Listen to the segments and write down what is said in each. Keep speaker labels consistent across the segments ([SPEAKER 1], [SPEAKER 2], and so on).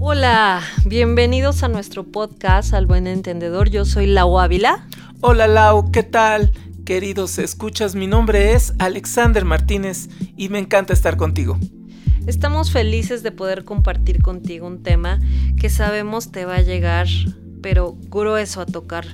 [SPEAKER 1] Hola, bienvenidos a nuestro podcast Al Buen Entendedor. Yo soy Lau Ávila.
[SPEAKER 2] Hola Lau, ¿qué tal? Queridos escuchas, mi nombre es Alexander Martínez y me encanta estar contigo.
[SPEAKER 1] Estamos felices de poder compartir contigo un tema que sabemos te va a llegar, pero grueso a tocar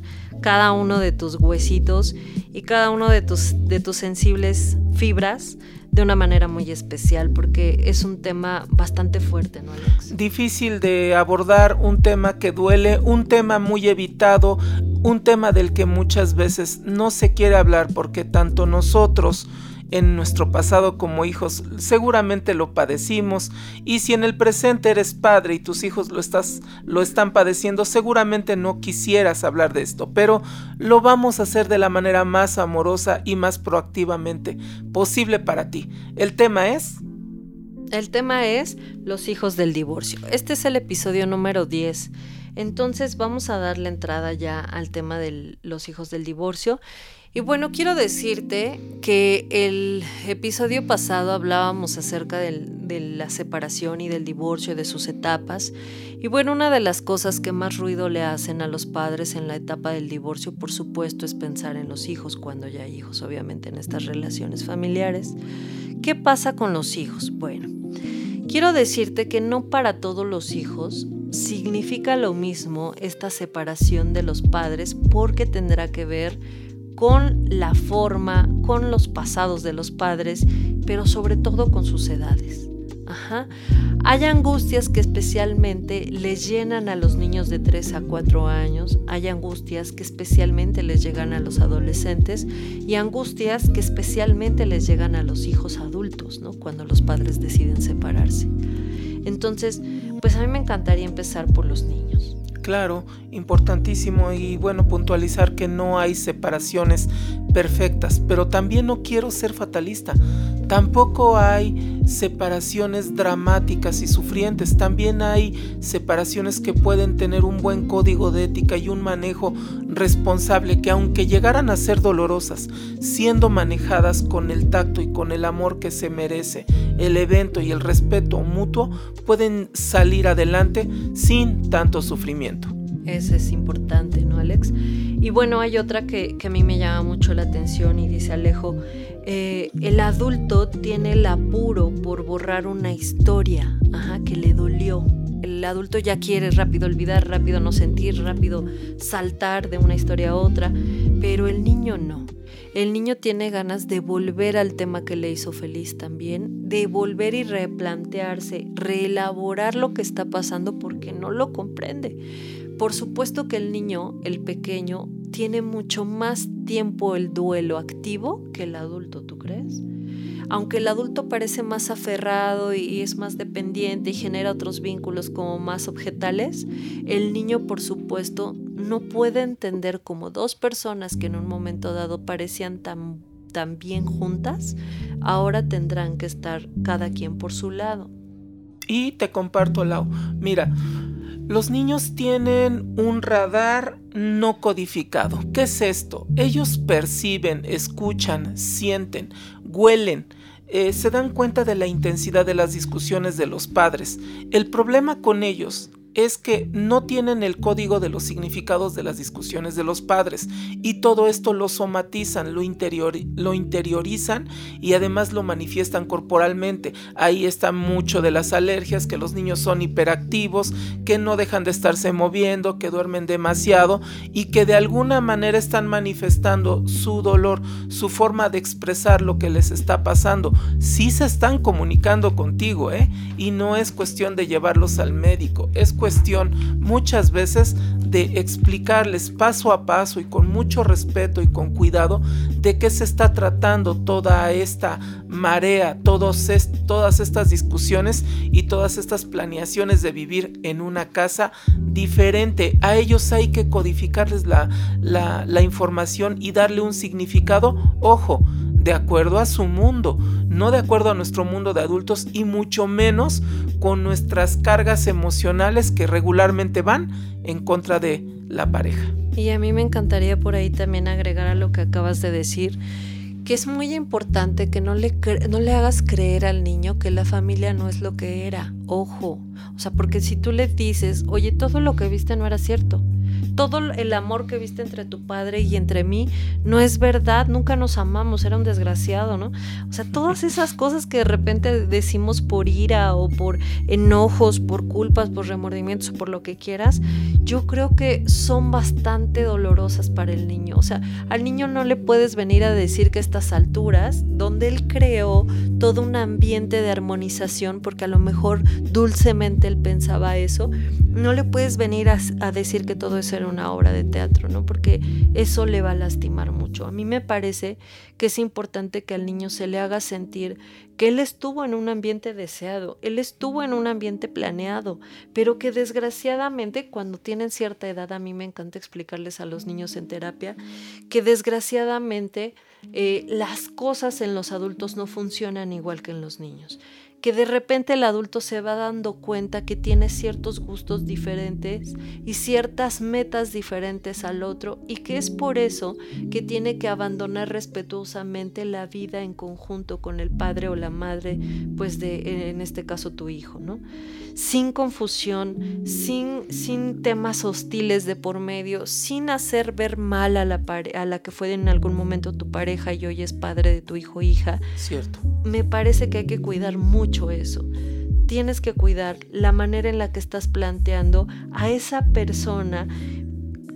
[SPEAKER 1] cada uno de tus huesitos y cada uno de tus, de tus sensibles fibras de una manera muy especial porque es un tema bastante fuerte, ¿no, Alex?
[SPEAKER 2] Difícil de abordar, un tema que duele, un tema muy evitado, un tema del que muchas veces no se quiere hablar porque tanto nosotros en nuestro pasado como hijos seguramente lo padecimos y si en el presente eres padre y tus hijos lo están padeciendo seguramente no quisieras hablar de esto pero lo vamos a hacer de la manera más amorosa y más proactivamente posible para ti. El tema es
[SPEAKER 1] el tema es los hijos del divorcio. Este es el episodio número 10 entonces vamos a darle entrada ya al tema de los hijos del divorcio y bueno, quiero decirte que el episodio pasado hablábamos acerca de la separación y del divorcio, de sus etapas. Y bueno, una de las cosas que más ruido le hacen a los padres en la etapa del divorcio, por supuesto, es pensar en los hijos, cuando ya hay hijos, obviamente, en estas relaciones familiares. ¿Qué pasa con los hijos? Bueno, quiero decirte que no para todos los hijos significa lo mismo esta separación de los padres porque tendrá que ver con la forma, con los pasados de los padres, pero sobre todo con sus edades. Hay angustias que especialmente les llenan a los niños de 3 a 4 años, hay angustias que especialmente les llegan a los adolescentes y angustias que especialmente les llegan a los hijos adultos, ¿no? cuando los padres deciden separarse. Entonces, pues a mí me encantaría empezar por los niños.
[SPEAKER 2] Claro, importantísimo y bueno puntualizar que no hay separaciones perfectas, pero también no quiero ser fatalista. Tampoco hay separaciones dramáticas y sufrientes, también hay separaciones que pueden tener un buen código de ética y un manejo responsable que aunque llegaran a ser dolorosas, siendo manejadas con el tacto y con el amor que se merece el evento y el respeto mutuo, pueden salir adelante sin tanto sufrimiento.
[SPEAKER 1] Eso es importante, ¿no, Alex? Y bueno, hay otra que, a mí me llama mucho la atención y dice Alejo, eh, el adulto tiene el apuro por borrar una historia que le dolió. El adulto ya quiere rápido olvidar, rápido no sentir, rápido saltar de una historia a otra, pero el niño no. El niño tiene ganas de volver al tema que le hizo feliz también, de volver y replantearse, reelaborar lo que está pasando porque no lo comprende. Por supuesto que el niño, el pequeño, tiene mucho más tiempo el duelo activo que el adulto, ¿tú crees? Aunque el adulto parece más aferrado y es más dependiente y genera otros vínculos como más objetales, el niño por supuesto no puede entender como dos personas que en un momento dado parecían tan, tan bien juntas, ahora tendrán que estar cada quien por su lado.
[SPEAKER 2] Y te comparto, Lau. Mira, los niños tienen un radar no codificado. ¿Qué es esto? Ellos perciben, escuchan, sienten, huelen, eh, se dan cuenta de la intensidad de las discusiones de los padres. El problema con ellos es que no tienen el código de los significados de las discusiones de los padres y todo esto lo somatizan, lo, lo interiorizan y además lo manifiestan corporalmente. Ahí está mucho de las alergias, que los niños son hiperactivos, que no dejan de estarse moviendo, que duermen demasiado y que de alguna manera están manifestando su dolor, su forma de expresar lo que les está pasando. Sí se están comunicando contigo, ¿eh? Y no es cuestión de llevarlos al médico, es cuestión muchas veces de explicarles paso a paso y con mucho respeto y con cuidado de qué se está tratando toda esta marea, todos todas estas discusiones y todas estas planeaciones de vivir en una casa diferente. A ellos hay que codificarles la, la información y darle un significado, ojo, de acuerdo a su mundo, no de acuerdo a nuestro mundo de adultos y mucho menos con nuestras cargas emocionales que regularmente van en contra de la pareja.
[SPEAKER 1] Y a mí me encantaría por ahí también agregar a lo que acabas de decir que es muy importante que no le, no le hagas creer al niño que la familia no es lo que era. Ojo, o sea, porque si tú le dices, oye, todo lo que viste no era cierto, todo el amor que viste entre tu padre y entre mí no es verdad, nunca nos amamos, era un desgraciado, ¿no? O sea, todas esas cosas que de repente decimos por ira o por enojos, por culpas, por remordimientos por lo que quieras, yo creo que son bastante dolorosas para el niño. O sea, al niño no le puedes venir a decir que estas alturas, donde él creó todo un ambiente de armonización, porque a lo mejor dulcemente él pensaba eso, no le puedes venir a, a decir que todo eso una obra de teatro, ¿no? Porque eso le va a lastimar mucho. A mí me parece que es importante que al niño se le haga sentir que él estuvo en un ambiente deseado, él estuvo en un ambiente planeado, pero que desgraciadamente cuando tienen cierta edad, a mí me encanta explicarles a los niños en terapia, que desgraciadamente eh, las cosas en los adultos no funcionan igual que en los niños que de repente el adulto se va dando cuenta que tiene ciertos gustos diferentes y ciertas metas diferentes al otro y que es por eso que tiene que abandonar respetuosamente la vida en conjunto con el padre o la madre, pues de en este caso tu hijo, ¿no? Sin confusión, sin, sin temas hostiles de por medio, sin hacer ver mal a la, a la que fue en algún momento tu pareja y hoy es padre de tu hijo o hija.
[SPEAKER 2] Cierto.
[SPEAKER 1] Me parece que hay que cuidar mucho eso. Tienes que cuidar la manera en la que estás planteando a esa persona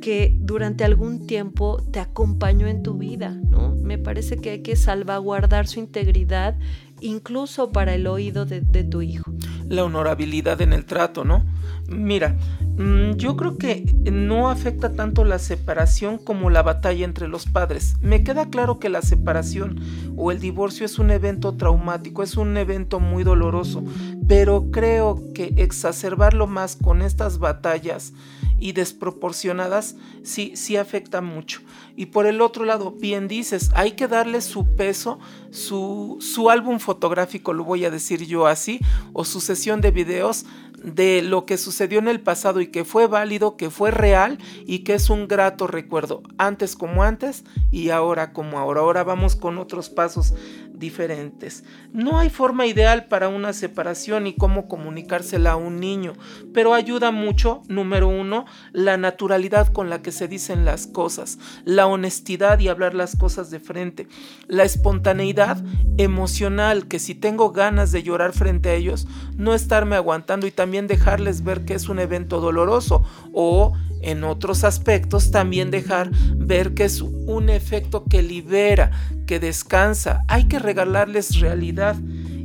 [SPEAKER 1] que durante algún tiempo te acompañó en tu vida, ¿no? Me parece que hay que salvaguardar su integridad incluso para el oído de, tu hijo.
[SPEAKER 2] La honorabilidad en el trato, ¿no? Mira, mm, yo creo que no afecta tanto la separación como la batalla entre los padres. Me queda claro que la separación o el divorcio es un evento traumático, es un evento muy doloroso, pero creo que exacerbarlo más con estas batallas y desproporcionadas sí, sí afecta mucho. Y por el otro lado, bien dices, hay que darle su peso, su, su álbum fotográfico, lo voy a decir yo así, o su sesión de videos de lo que sucedió en el pasado y que fue válido, que fue real y que es un grato recuerdo, antes como antes y ahora como ahora. Ahora vamos con otros pasos diferentes. No hay forma ideal para una separación y cómo comunicársela a un niño, pero ayuda mucho, número uno, la naturalidad con la que se dicen las cosas, la honestidad y hablar las cosas de frente, la espontaneidad emocional, que si tengo ganas de llorar frente a ellos, no estarme aguantando y también dejarles ver que es un evento doloroso o en otros aspectos también dejar ver que es un efecto que libera, que descansa. Hay que regalarles realidad.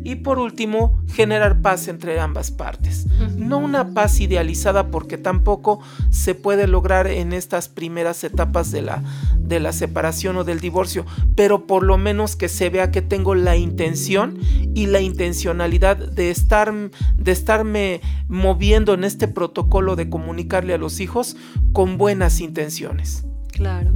[SPEAKER 2] Y por último, generar paz entre ambas partes. No una paz idealizada porque tampoco se puede lograr en estas primeras etapas de la, de la separación o del divorcio, pero por lo menos que se vea que tengo la intención y la intencionalidad de, estar, de estarme moviendo en este protocolo de comunicarle a los hijos con buenas intenciones.
[SPEAKER 1] Claro,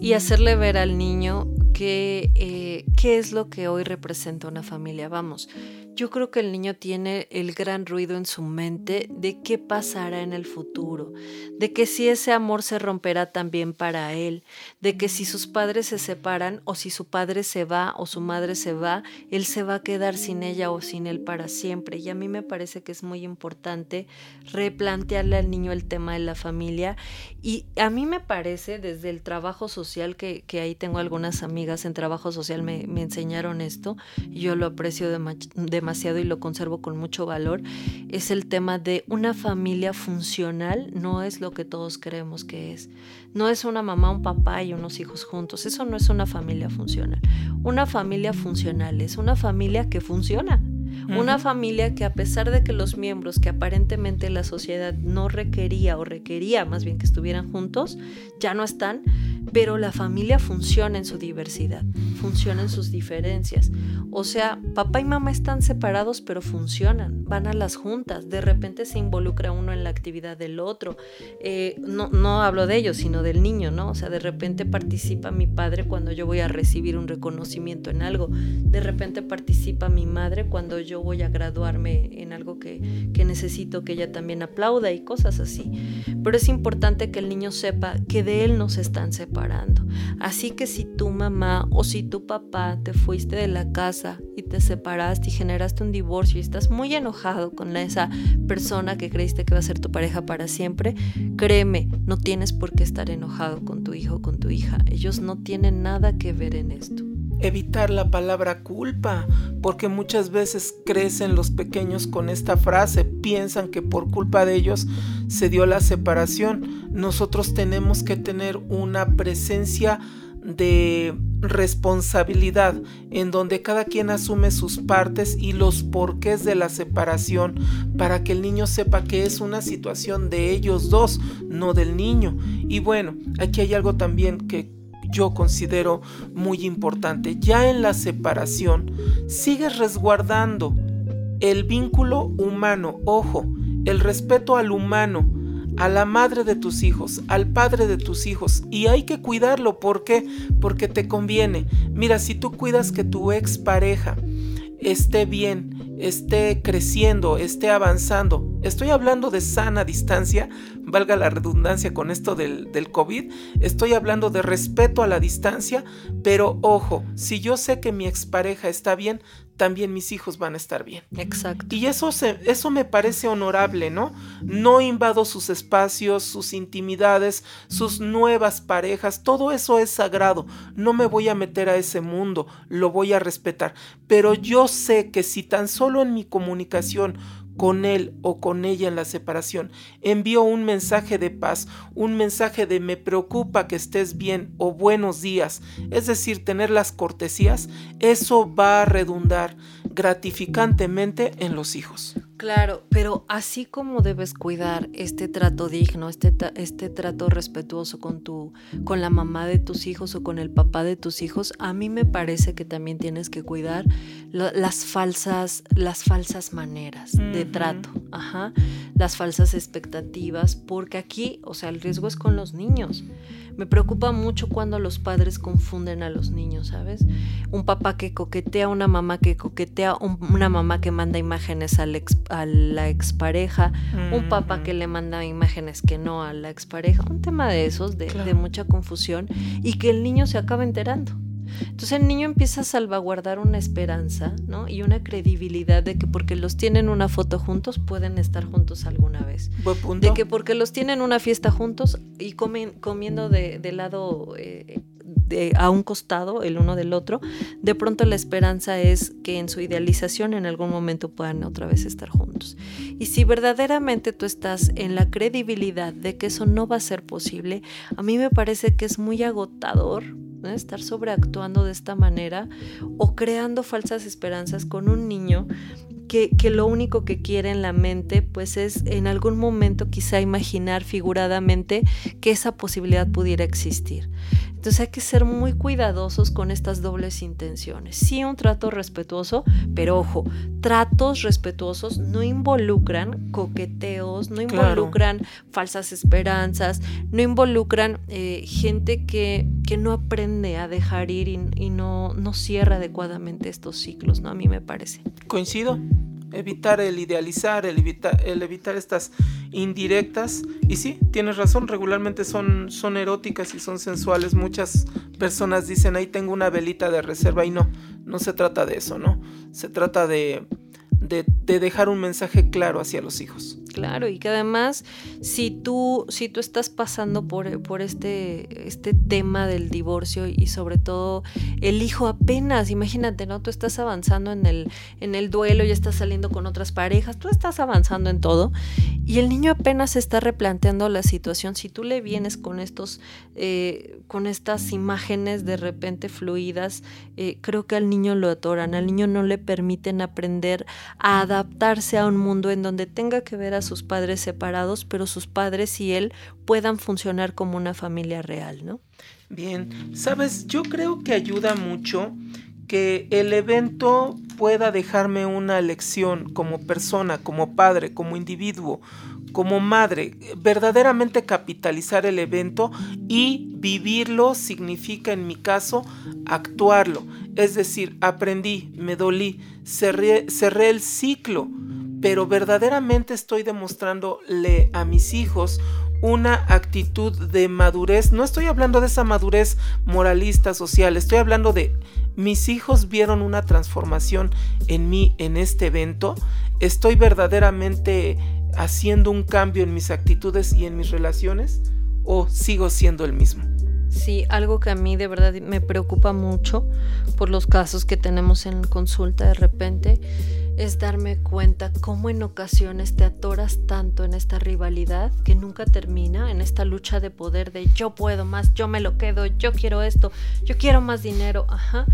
[SPEAKER 1] y hacerle ver al niño que, eh, qué es lo que hoy representa una familia. Vamos, yo creo que el niño tiene el gran ruido en su mente de qué pasará en el futuro, de que si ese amor se romperá también para él, de que si sus padres se separan o si su padre se va o su madre se va, él se va a quedar sin ella o sin él para siempre. Y a mí me parece que es muy importante replantearle al niño el tema de la familia. Y a mí me parece desde el trabajo social, que, que ahí tengo algunas amigas en trabajo social me, me enseñaron esto, y yo lo aprecio de demasiado y lo conservo con mucho valor, es el tema de una familia funcional, no es lo que todos creemos que es. No es una mamá, un papá y unos hijos juntos, eso no es una familia funcional. Una familia funcional es una familia que funciona. Una familia que a pesar de que los miembros que aparentemente la sociedad no requería o requería más bien que estuvieran juntos, ya no están, pero la familia funciona en su diversidad, funciona en sus diferencias. O sea, papá y mamá están separados, pero funcionan, van a las juntas, de repente se involucra uno en la actividad del otro. Eh, no, no hablo de ellos, sino del niño, ¿no? O sea, de repente participa mi padre cuando yo voy a recibir un reconocimiento en algo, de repente participa mi madre cuando yo voy a graduarme en algo que, que necesito que ella también aplauda y cosas así. Pero es importante que el niño sepa que de él no se están separando Así que si tu mamá o si tu papá te fuiste de la casa y te separaste y generaste un divorcio y estás muy enojado con esa persona que creíste que va a ser tu pareja para siempre, créeme, no tienes por qué estar enojado con tu hijo o con tu hija. Ellos no tienen nada que ver en esto
[SPEAKER 2] evitar la palabra culpa, porque muchas veces crecen los pequeños con esta frase, piensan que por culpa de ellos se dio la separación. Nosotros tenemos que tener una presencia de responsabilidad en donde cada quien asume sus partes y los porqués de la separación para que el niño sepa que es una situación de ellos dos, no del niño. Y bueno, aquí hay algo también que yo considero muy importante. Ya en la separación, sigues resguardando el vínculo humano, ojo, el respeto al humano, a la madre de tus hijos, al padre de tus hijos. Y hay que cuidarlo. ¿Por qué? Porque te conviene. Mira, si tú cuidas que tu ex pareja esté bien, esté creciendo, esté avanzando. Estoy hablando de sana distancia, valga la redundancia con esto del, del, COVID. Estoy hablando de respeto a la distancia, pero ojo, si yo sé que mi expareja está bien, también mis hijos van a estar bien.
[SPEAKER 1] Exacto.
[SPEAKER 2] Y eso, se, eso me parece honorable, ¿no? No invado sus espacios, sus intimidades, sus nuevas parejas, todo eso es sagrado. No me voy a meter a ese mundo, lo voy a respetar. Pero yo sé que si tan solo en mi comunicación con él o con ella en la separación, envío un mensaje de paz, un mensaje de me preocupa que estés bien o buenos días, es decir, tener las cortesías, eso va a redundar gratificantemente en los hijos.
[SPEAKER 1] Claro, pero así como debes cuidar este trato digno, este, este trato respetuoso con, tu, con la mamá de tus hijos o con el papá de tus hijos, a mí me parece que también tienes que cuidar las, falsas, las falsas maneras de trato, ajá, las falsas expectativas, porque aquí, o sea, el riesgo es con los niños. Me preocupa mucho cuando los padres confunden a los niños, ¿sabes? Un papá que coquetea, una mamá que coquetea, una mamá que manda imágenes a la expareja, un papá que le manda imágenes que no a la expareja, un tema de esos, de, de mucha confusión, y que el niño se acaba enterando. Entonces el niño empieza a salvaguardar una esperanza, ¿no? Y una credibilidad de que porque los tienen una foto juntos pueden estar juntos alguna vez. De que porque los tienen una fiesta juntos y comen, comiendo de, lado eh, de, a un costado el uno del otro, de pronto la esperanza es que en su idealización en algún momento puedan otra vez estar juntos. Y si verdaderamente tú estás en la credibilidad de que eso no va a ser posible, a mí me parece que es muy agotador estar sobreactuando de esta manera o creando falsas esperanzas con un niño que, que, lo único que quiere en la mente pues es en algún momento quizá imaginar figuradamente que esa posibilidad pudiera existir. Entonces hay que ser muy cuidadosos con estas dobles intenciones. Sí, un trato respetuoso, pero ojo, tratos respetuosos no involucran coqueteos, no involucran falsas esperanzas, no involucran eh, gente que, que, no aprende a dejar ir y, y, no, no cierra adecuadamente estos ciclos, ¿no? A mí me parece.
[SPEAKER 2] Coincido evitar el idealizar, el, el evitar estas indirectas. Y sí, tienes razón, regularmente son, son eróticas y son sensuales. Muchas personas dicen, ahí tengo una velita de reserva y no, no se trata de eso, ¿no? Se trata de, de, de dejar un mensaje claro hacia los hijos.
[SPEAKER 1] Claro, y que además, si tú, si tú estás pasando por, por este, este tema del divorcio y sobre todo el hijo apenas, imagínate, ¿no? Tú estás avanzando en el, en el duelo, ya estás saliendo con otras parejas, tú estás avanzando en todo, y el niño apenas está replanteando la situación. Si tú le vienes con estos, eh, con estas imágenes de repente fluidas, eh, creo que al niño lo atoran, al niño no le permiten aprender a adaptarse a un mundo en donde tenga que ver a sus padres separados, pero sus padres y él puedan funcionar como una familia real, ¿no?
[SPEAKER 2] Bien, sabes, yo creo que ayuda mucho que el evento pueda dejarme una lección como persona, como padre, como individuo, como madre. Verdaderamente capitalizar el evento y vivirlo significa en mi caso actuarlo. Es decir, aprendí, me dolí, cerré, el ciclo pero verdaderamente estoy demostrándole a mis hijos una actitud de madurez. No estoy hablando de esa madurez moralista, social, estoy hablando de mis hijos vieron una transformación en mí en este evento. Estoy verdaderamente haciendo un cambio en mis actitudes y en mis relaciones o sigo siendo el mismo.
[SPEAKER 1] Sí, algo que a mí de verdad me preocupa mucho por los casos que tenemos en consulta de repente es darme cuenta cómo en ocasiones te atoras tanto en esta rivalidad que nunca termina, en esta lucha de poder de yo puedo más, yo me lo quedo, yo quiero esto, yo quiero más dinero, ajá,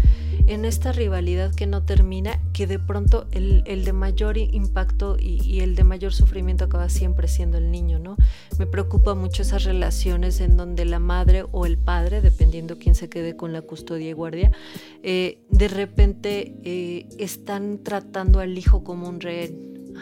[SPEAKER 1] en esta rivalidad que no termina, que de pronto el, de mayor impacto y, y, el de mayor sufrimiento acaba siempre siendo el niño, ¿no? Me preocupa mucho esas relaciones en donde la madre o el padre, dependiendo quién se quede con la custodia y guardia, eh, de repente eh, están tratando al hijo como un rehén.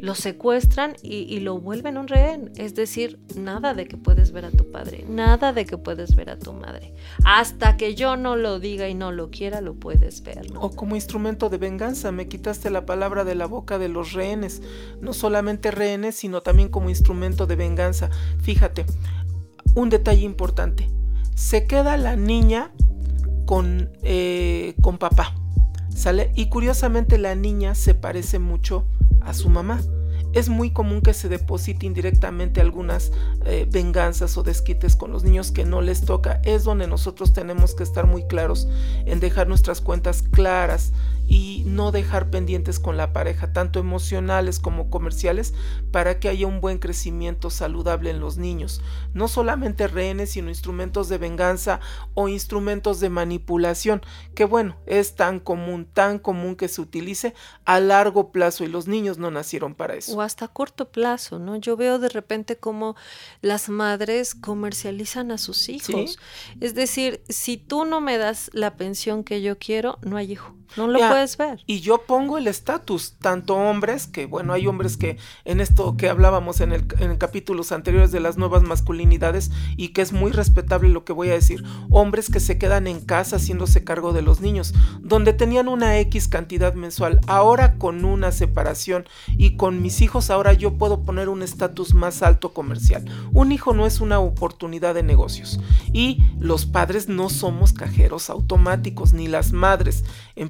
[SPEAKER 1] Lo secuestran y, lo vuelven un rehén. Es decir, nada de que puedes ver a tu padre, nada de que puedes ver a tu madre. Hasta que yo no lo diga y no lo quiera, lo puedes ver.
[SPEAKER 2] O como instrumento de venganza, me quitaste la palabra de la boca de los rehenes. No solamente rehenes, sino también como instrumento de venganza. Fíjate, un detalle importante. Se queda la niña con, eh, con papá. ¿Sale? Y curiosamente la niña se parece mucho a su mamá. Es muy común que se deposite indirectamente algunas eh, venganzas o desquites con los niños que no les toca. Es donde nosotros tenemos que estar muy claros en dejar nuestras cuentas claras y no dejar pendientes con la pareja, tanto emocionales como comerciales, para que haya un buen crecimiento saludable en los niños. No solamente rehenes, sino instrumentos de venganza o instrumentos de manipulación, que bueno, es tan común, tan común que se utilice a largo plazo y los niños no nacieron para eso.
[SPEAKER 1] O hasta corto plazo, ¿no? Yo veo de repente como las madres comercializan a sus hijos. Es decir, si tú no me das la pensión que yo quiero, no hay hijo. No lo puedes ver.
[SPEAKER 2] Y yo pongo el estatus, tanto hombres, que bueno, hay hombres que en esto que hablábamos en, el, en capítulos anteriores de las nuevas masculinidades y que es muy respetable lo que voy a decir, hombres que se quedan en casa haciéndose cargo de los niños, donde tenían una X cantidad mensual, ahora con una separación y con mis hijos ahora yo puedo poner un estatus más alto comercial. Un hijo no es una oportunidad de negocios y los padres no somos cajeros automáticos, ni las madres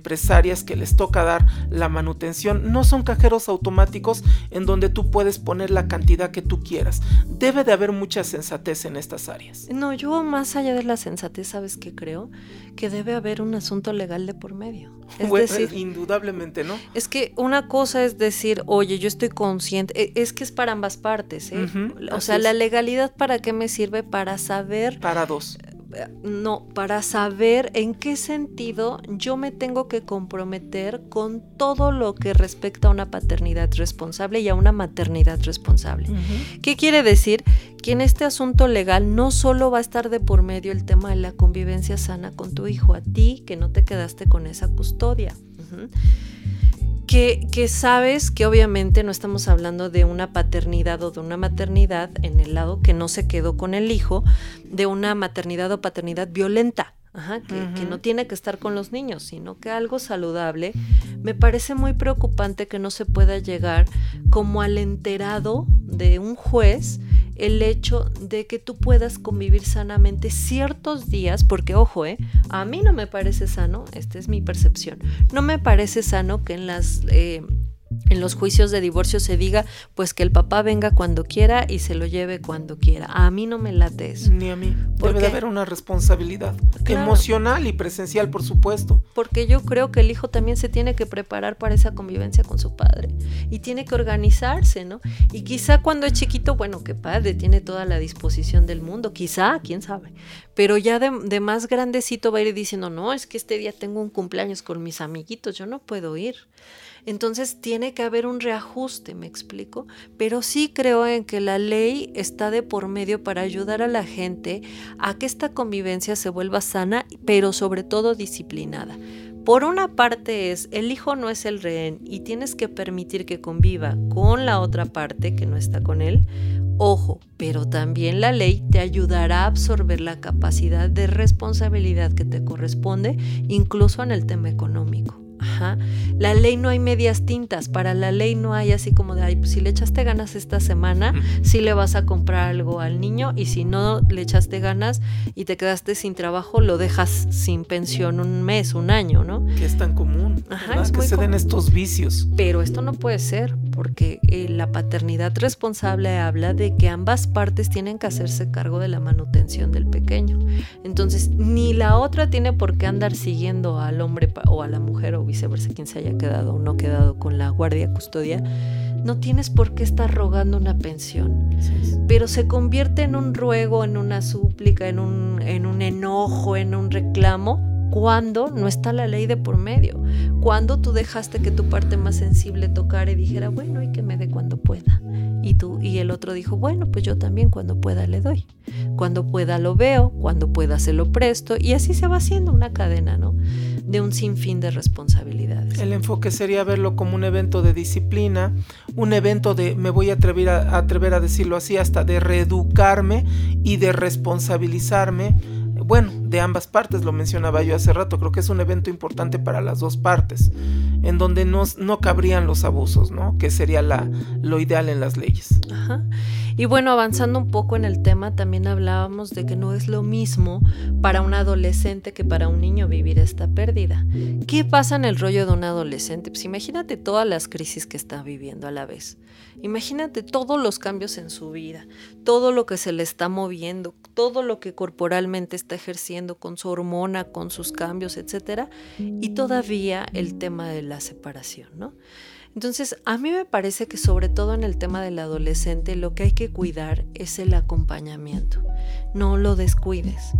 [SPEAKER 2] empresarias que les toca dar la manutención no son cajeros automáticos en donde tú puedes poner la cantidad que tú quieras. Debe de haber mucha sensatez en estas áreas.
[SPEAKER 1] No, yo más allá de la sensatez, ¿sabes qué creo? Que debe haber un asunto legal de por medio.
[SPEAKER 2] Es decir, indudablemente, ¿no?
[SPEAKER 1] Es que una cosa es decir, oye, yo estoy consciente, e, es que es para ambas partes, ¿eh? o sea, la legalidad para qué me sirve para saber...
[SPEAKER 2] Para dos
[SPEAKER 1] no, para saber en qué sentido yo me tengo que comprometer con todo lo que respecta a una paternidad responsable y a una maternidad responsable. ¿Qué quiere decir? Que en este asunto legal no solo va a estar de por medio el tema de la convivencia sana con tu hijo, a ti que no te quedaste con esa custodia que, sabes que obviamente no estamos hablando de una paternidad o de una maternidad en el lado que no se quedó con el hijo, de una maternidad o paternidad violenta. que, que, no tiene que estar con los niños, sino que algo saludable, me parece muy preocupante que no se pueda llegar como al enterado de un juez el hecho de que tú puedas convivir sanamente ciertos días, porque ojo, eh, a mí no me parece sano, esta es mi percepción, no me parece sano que en las... Eh, en los juicios de divorcio se diga pues que el papá venga cuando quiera y se lo lleve cuando quiera. A mí no me late eso.
[SPEAKER 2] Ni a mí. Debe de haber una responsabilidad emocional y presencial, por supuesto.
[SPEAKER 1] Porque yo creo que el hijo también se tiene que preparar para esa convivencia con su padre y tiene que organizarse, ¿no? Y quizá cuando es chiquito, bueno, que padre, tiene toda la disposición del mundo, quizá, quién sabe. Pero ya de, de más grandecito va a ir diciendo, no, es que este día tengo un cumpleaños con mis amiguitos, yo no puedo ir. Entonces tiene que haber un reajuste, me explico, pero sí creo en que la ley está de por medio para ayudar a la gente a que esta convivencia se vuelva sana, pero sobre todo disciplinada. Por una parte es, el hijo no es el rehén y tienes que permitir que conviva con la otra parte que no está con él. Ojo, pero también la ley te ayudará a absorber la capacidad de responsabilidad que te corresponde, incluso en el tema económico. Ajá. La ley no hay medias tintas. Para la ley no hay así como de, ay, pues si le echaste ganas esta semana, sí le vas a comprar algo al niño y si no le echaste ganas y te quedaste sin trabajo, lo dejas sin pensión un mes, un año, ¿no?
[SPEAKER 2] Que es tan común. Ajá, es que se den estos vicios.
[SPEAKER 1] Pero esto no puede ser porque eh, la paternidad responsable habla de que ambas partes tienen que hacerse cargo de la manutención del pequeño. Entonces, ni la otra tiene por qué andar siguiendo al hombre o a la mujer o viceversa, quien se haya quedado o no quedado con la guardia custodia, no tienes por qué estar rogando una pensión. Pero se convierte en un ruego, en una súplica, en un, en un enojo, en un reclamo, cuando no está la ley de por medio. Cuando tú dejaste que tu parte más sensible tocara y dijera, bueno, y que me dé cuando pueda. Y tú y el otro dijo, bueno, pues yo también cuando pueda le doy. Cuando pueda lo veo, cuando pueda se lo presto y así se va haciendo una cadena, ¿no? De un sinfín de responsabilidades.
[SPEAKER 2] El enfoque sería verlo como un evento de disciplina, un evento de, me voy a atrever a, atrever a decirlo así, hasta de reeducarme y de responsabilizarme bueno, de ambas partes, lo mencionaba yo hace rato, creo que es un evento importante para las dos partes, en donde no, no cabrían los abusos, ¿no? Que sería la, lo ideal en las leyes.
[SPEAKER 1] Ajá. Y bueno, avanzando un poco en el tema, también hablábamos de que no es lo mismo para un adolescente que para un niño vivir esta pérdida. ¿Qué pasa en el rollo de un adolescente? Pues imagínate todas las crisis que está viviendo a la vez. Imagínate todos los cambios en su vida, todo lo que se le está moviendo, todo lo que corporalmente está ejerciendo con su hormona, con sus cambios, etcétera, y todavía el tema de la separación, ¿no? Entonces, a mí me parece que sobre todo en el tema del adolescente lo que hay que cuidar es el acompañamiento. No lo descuides,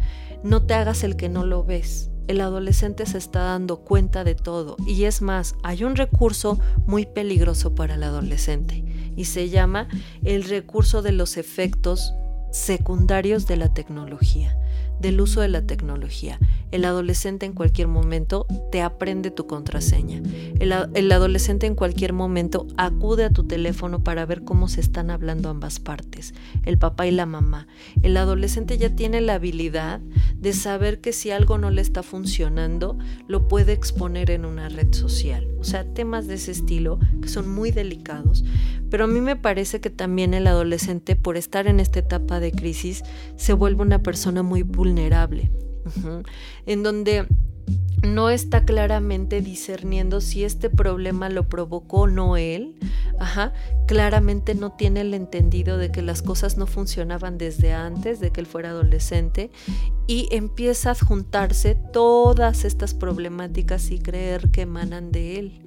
[SPEAKER 1] no te hagas el que no lo ves. El adolescente se está dando cuenta de todo y es más, hay un recurso muy peligroso para el adolescente y se llama el recurso de los efectos secundarios de la tecnología del uso de la tecnología. El adolescente en cualquier momento te aprende tu contraseña. El, adolescente en cualquier momento acude a tu teléfono para ver cómo se están hablando ambas partes, el papá y la mamá. El adolescente ya tiene la habilidad de saber que si algo no le está funcionando, lo puede exponer en una red social. O sea, temas de ese estilo que son muy delicados. Pero a mí me parece que también el adolescente, por estar en esta etapa de crisis, se vuelve una persona muy vulnerable, en donde no está claramente discerniendo si este problema lo provocó o no él, Ajá, claramente no tiene el entendido de que las cosas no funcionaban desde antes de que él fuera adolescente y empieza a juntarse todas estas problemáticas y creer que emanan de él.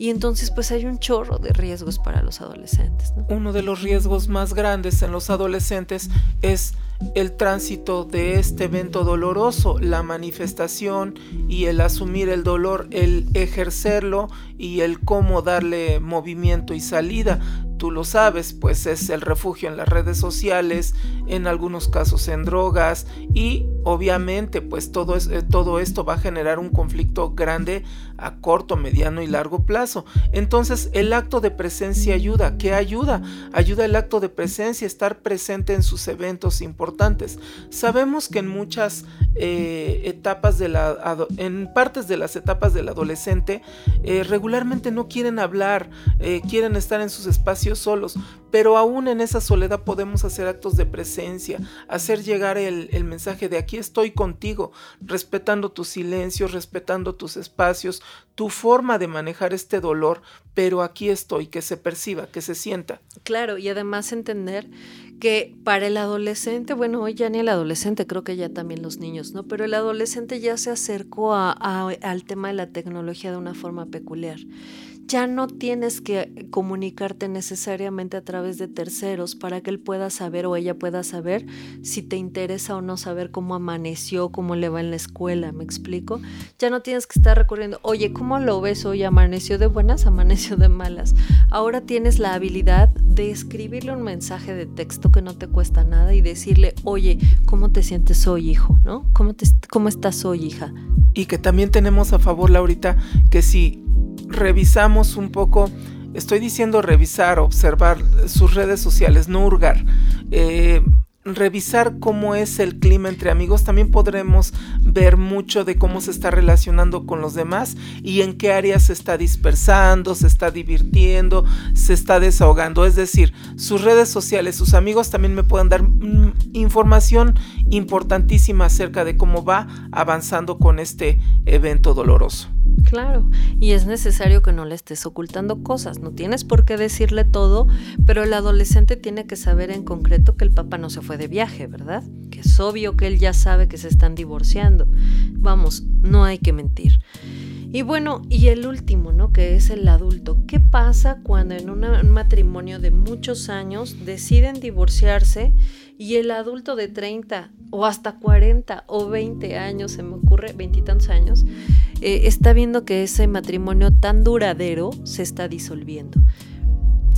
[SPEAKER 1] Y entonces pues hay un chorro de riesgos para los adolescentes.
[SPEAKER 2] Uno de los riesgos más grandes en los adolescentes es el tránsito de este evento doloroso, la manifestación y el asumir el dolor, el ejercerlo y el cómo darle movimiento y salida tú lo sabes, pues es el refugio en las redes sociales, en algunos casos en drogas y obviamente pues todo, eh, todo esto va a generar un conflicto grande a corto, mediano y largo plazo. Entonces el acto de presencia ayuda. ¿Qué ayuda? Ayuda el acto de presencia, estar presente en sus eventos importantes. Sabemos que en muchas eh, etapas de la, en partes de las etapas del adolescente, eh, regularmente no quieren hablar, quieren estar en sus espacios solos, pero aún en esa soledad podemos hacer actos de presencia, hacer llegar el, mensaje de aquí estoy contigo, respetando tus silencios, respetando tus espacios, tu forma de manejar este dolor, pero aquí estoy, que se perciba, que se sienta.
[SPEAKER 1] Claro, y además entender que para el adolescente, bueno, hoy ya ni el adolescente, creo que ya también los niños, ¿no? Pero el adolescente ya se acercó al tema de la tecnología de una forma peculiar ya no tienes que comunicarte necesariamente a través de terceros para que él pueda saber o ella pueda saber si te interesa o no saber cómo amaneció, cómo le va en la escuela, ¿me explico? Ya no tienes que estar recurriendo, oye, ¿cómo lo ves hoy? ¿Amaneció de buenas? ¿Amaneció de malas? Ahora tienes la habilidad de escribirle un mensaje de texto que no te cuesta nada y decirle, oye, ¿cómo te sientes hoy, hijo? ¿No? ¿Cómo, te, cómo estás hoy, hija?
[SPEAKER 2] Y que también tenemos a favor, Laurita, que si revisamos un poco, estoy diciendo revisar, observar sus redes sociales, no hurgar. Eh, revisar cómo es el clima entre amigos, también podremos ver mucho de cómo se está relacionando con los demás y en qué áreas se está dispersando, se está divirtiendo, se está desahogando. Es decir, sus redes sociales, sus amigos también me pueden dar mm, información importantísima acerca de cómo va avanzando con este evento doloroso.
[SPEAKER 1] Claro, y es necesario que no le estés ocultando cosas, no tienes por qué decirle todo, pero el adolescente tiene que saber en concreto que el papá no se fue de viaje, ¿verdad? Que es obvio que él ya sabe que se están divorciando. Vamos, no hay que mentir. Y bueno, y el último, ¿no? Que es el adulto. ¿Qué pasa cuando en un matrimonio de muchos años deciden divorciarse y el adulto de 30 o hasta 40 o 20 años, se me ocurre, veintitantos años, eh, está viendo que ese matrimonio tan duradero se está disolviendo?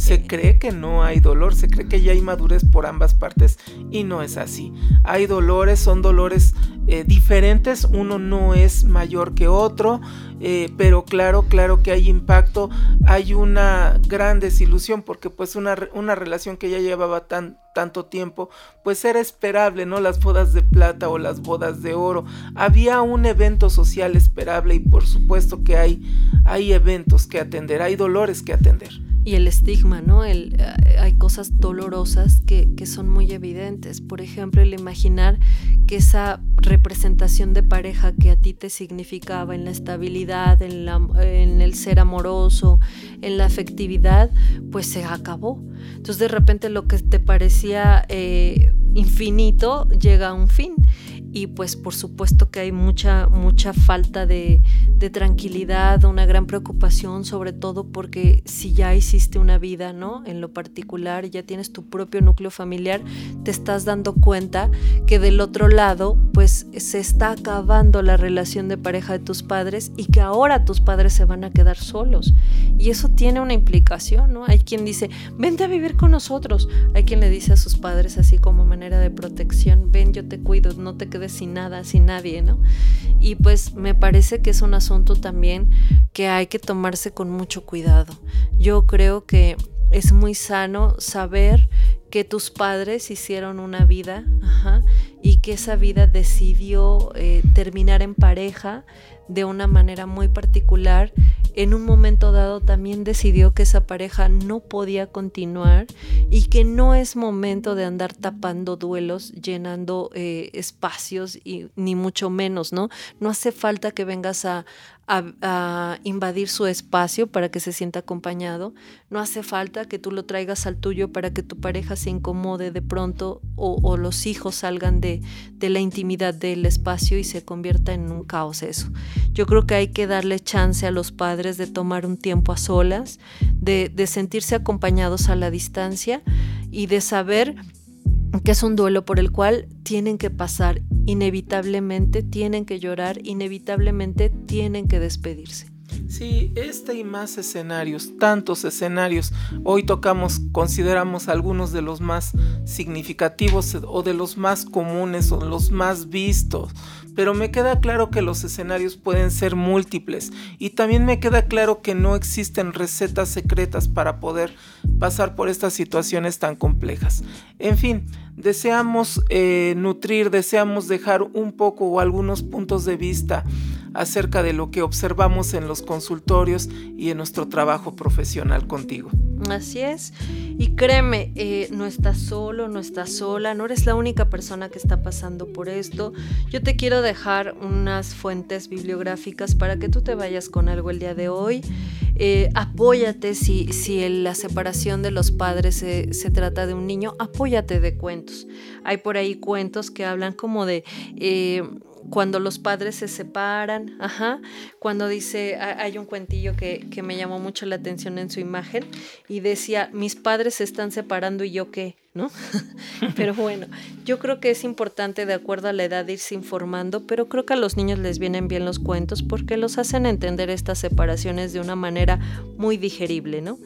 [SPEAKER 2] Se cree que no hay dolor, se cree que ya hay madurez por ambas partes y no es así. Hay dolores, son dolores eh, diferentes, uno no es mayor que otro, eh, pero claro, claro que hay impacto, hay una gran desilusión porque pues una, una relación que ya llevaba tan, tanto tiempo, pues era esperable, ¿no? Las bodas de plata o las bodas de oro. Había un evento social esperable y por supuesto que hay, hay eventos que atender, hay dolores que atender
[SPEAKER 1] y el estigma, ¿no? El, eh, hay cosas dolorosas que, que, son muy evidentes. Por ejemplo, el imaginar que esa representación de pareja que a ti te significaba en la estabilidad, en, la, en el ser amoroso, en la afectividad, pues se acabó. Entonces de repente lo que te parecía eh, infinito llega a un fin y pues por supuesto que hay mucha, mucha falta de, tranquilidad, una gran preocupación, sobre todo porque si ya hiciste una vida, ¿no? En lo particular, ya tienes tu propio núcleo familiar, te estás dando cuenta que del otro lado, pues se está acabando la relación de pareja de tus padres y que ahora tus padres se van a quedar solos. Y eso tiene una implicación, ¿no? Hay quien dice, vente a vivir con nosotros. Hay quien le dice a sus padres así como manera de protección, ven, yo te cuido, no te quedes sin nada, sin nadie, ¿no? Y pues me parece que es un asunto también que hay que tomarse con mucho cuidado. Yo creo que es muy sano saber que tus padres hicieron una vida y que esa vida decidió eh, terminar en pareja de una manera muy particular en un momento dado también decidió que esa pareja no podía continuar y que no es momento de andar tapando duelos, llenando eh, espacios y ni mucho menos, ¿no? No hace falta que vengas a, a, invadir su espacio para que se sienta acompañado. No hace falta que tú lo traigas al tuyo para que tu pareja se incomode de pronto o, los hijos salgan de, de, la intimidad del espacio y se convierta en un caos eso. Yo creo que hay que darle chance a los padres de tomar un tiempo a solas, de, de sentirse acompañados a la distancia y de saber que es un duelo por el cual tienen que pasar inevitablemente, tienen que llorar, inevitablemente tienen que despedirse.
[SPEAKER 2] Sí, este y más escenarios, tantos escenarios. Hoy tocamos, consideramos algunos de los más significativos o de los más comunes o los más vistos. Pero me queda claro que los escenarios pueden ser múltiples y también me queda claro que no existen recetas secretas para poder pasar por estas situaciones tan complejas. En fin, deseamos eh, nutrir, deseamos dejar un poco o algunos puntos de vista acerca de lo que observamos en los consultorios y en nuestro trabajo profesional contigo.
[SPEAKER 1] Así es. Y créeme, eh, no estás solo, no estás sola, no eres la única persona que está pasando por esto. Yo te quiero dejar unas fuentes bibliográficas para que tú te vayas con algo el día de hoy. Eh, apóyate si, si la separación de los padres se, se, trata de un niño, apóyate de cuentos. Hay por ahí cuentos que hablan como de... Eh, cuando los padres se separan, ajá, cuando dice, hay un cuentillo que, que, me llamó mucho la atención en su imagen y decía, mis padres se están separando y yo qué, ¿no? pero bueno, yo creo que es importante de acuerdo a la edad irse informando, pero creo que a los niños les vienen bien los cuentos porque los hacen entender estas separaciones de una manera muy digerible, ¿no?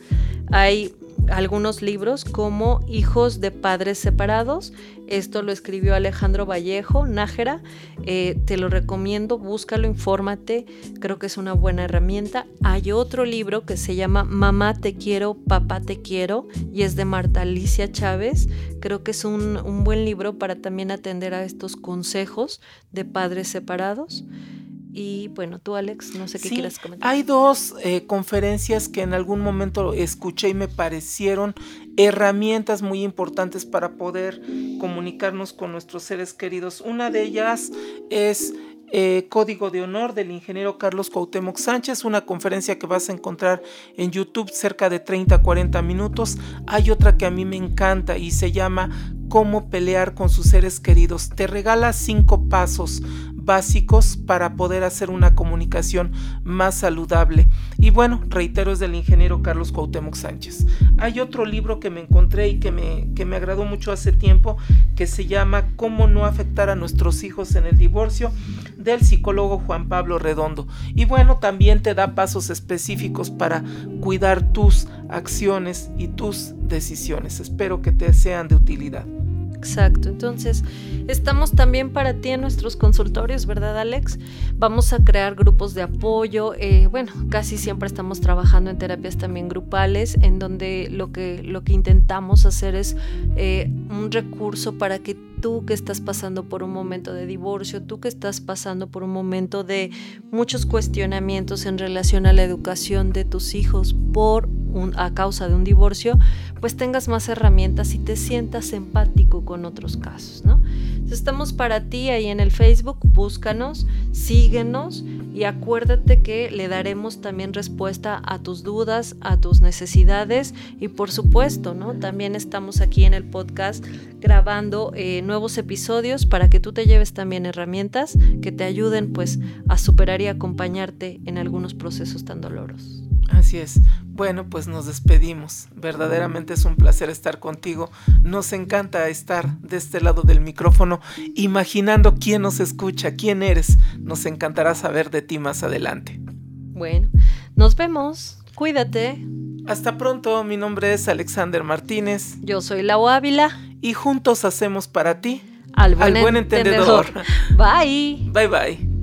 [SPEAKER 1] Hay algunos libros como Hijos de Padres Separados. Esto lo escribió Alejandro Vallejo, Nájera. Eh, te lo recomiendo, búscalo, infórmate. Creo que es una buena herramienta. Hay otro libro que se llama Mamá te quiero, papá te quiero y es de Marta Alicia Chávez. Creo que es un, un buen libro para también atender a estos consejos de padres separados. Y bueno, tú Alex, no sé qué quieras comentar.
[SPEAKER 2] Hay dos eh, conferencias que en algún momento escuché y me parecieron herramientas muy importantes para poder comunicarnos con nuestros seres queridos. Una de ellas es eh, Código de Honor del ingeniero Carlos Cuauhtémoc Sánchez, una conferencia que vas a encontrar en YouTube cerca de 30 40 minutos. Hay otra que a mí me encanta y se llama Cómo pelear con sus seres queridos. Te regala cinco pasos básicos para poder hacer una comunicación más saludable. Y bueno, reitero, es del ingeniero Carlos Cuauhtémoc Sánchez. Hay otro libro que me encontré y que me, que me agradó mucho hace tiempo, que se llama Cómo no afectar a nuestros hijos en el divorcio, del psicólogo Juan Pablo Redondo. Y bueno, también te da pasos específicos para cuidar tus acciones y tus decisiones. Espero que te sean de utilidad.
[SPEAKER 1] Exacto, entonces estamos también para ti en nuestros consultorios, ¿verdad Alex? Vamos a crear grupos de apoyo, eh, bueno, casi siempre estamos trabajando en terapias también grupales, en donde lo que, lo que intentamos hacer es eh, un recurso para que tú que estás pasando por un momento de divorcio, tú que estás pasando por un momento de muchos cuestionamientos en relación a la educación de tus hijos por a causa de un divorcio, pues tengas más herramientas y te sientas empático con otros casos, ¿no? estamos para ti ahí en el Facebook, búscanos, síguenos y acuérdate que le daremos también respuesta a tus dudas, a tus necesidades y por supuesto, ¿no? También estamos aquí en el podcast grabando eh, nuevos episodios para que tú te lleves también herramientas que te ayuden pues a superar y acompañarte en algunos procesos tan dolorosos.
[SPEAKER 2] Así es. Bueno, pues nos despedimos. Verdaderamente es un placer estar contigo. Nos encanta estar de este lado del micrófono, imaginando quién nos escucha, quién eres. Nos encantará saber de ti más adelante.
[SPEAKER 1] Bueno, nos vemos. Cuídate.
[SPEAKER 2] Hasta pronto, mi nombre es Alexander Martínez.
[SPEAKER 1] Yo soy Lau Ávila.
[SPEAKER 2] Y juntos hacemos para ti
[SPEAKER 1] al buen, entendedor. Bye.
[SPEAKER 2] Bye bye.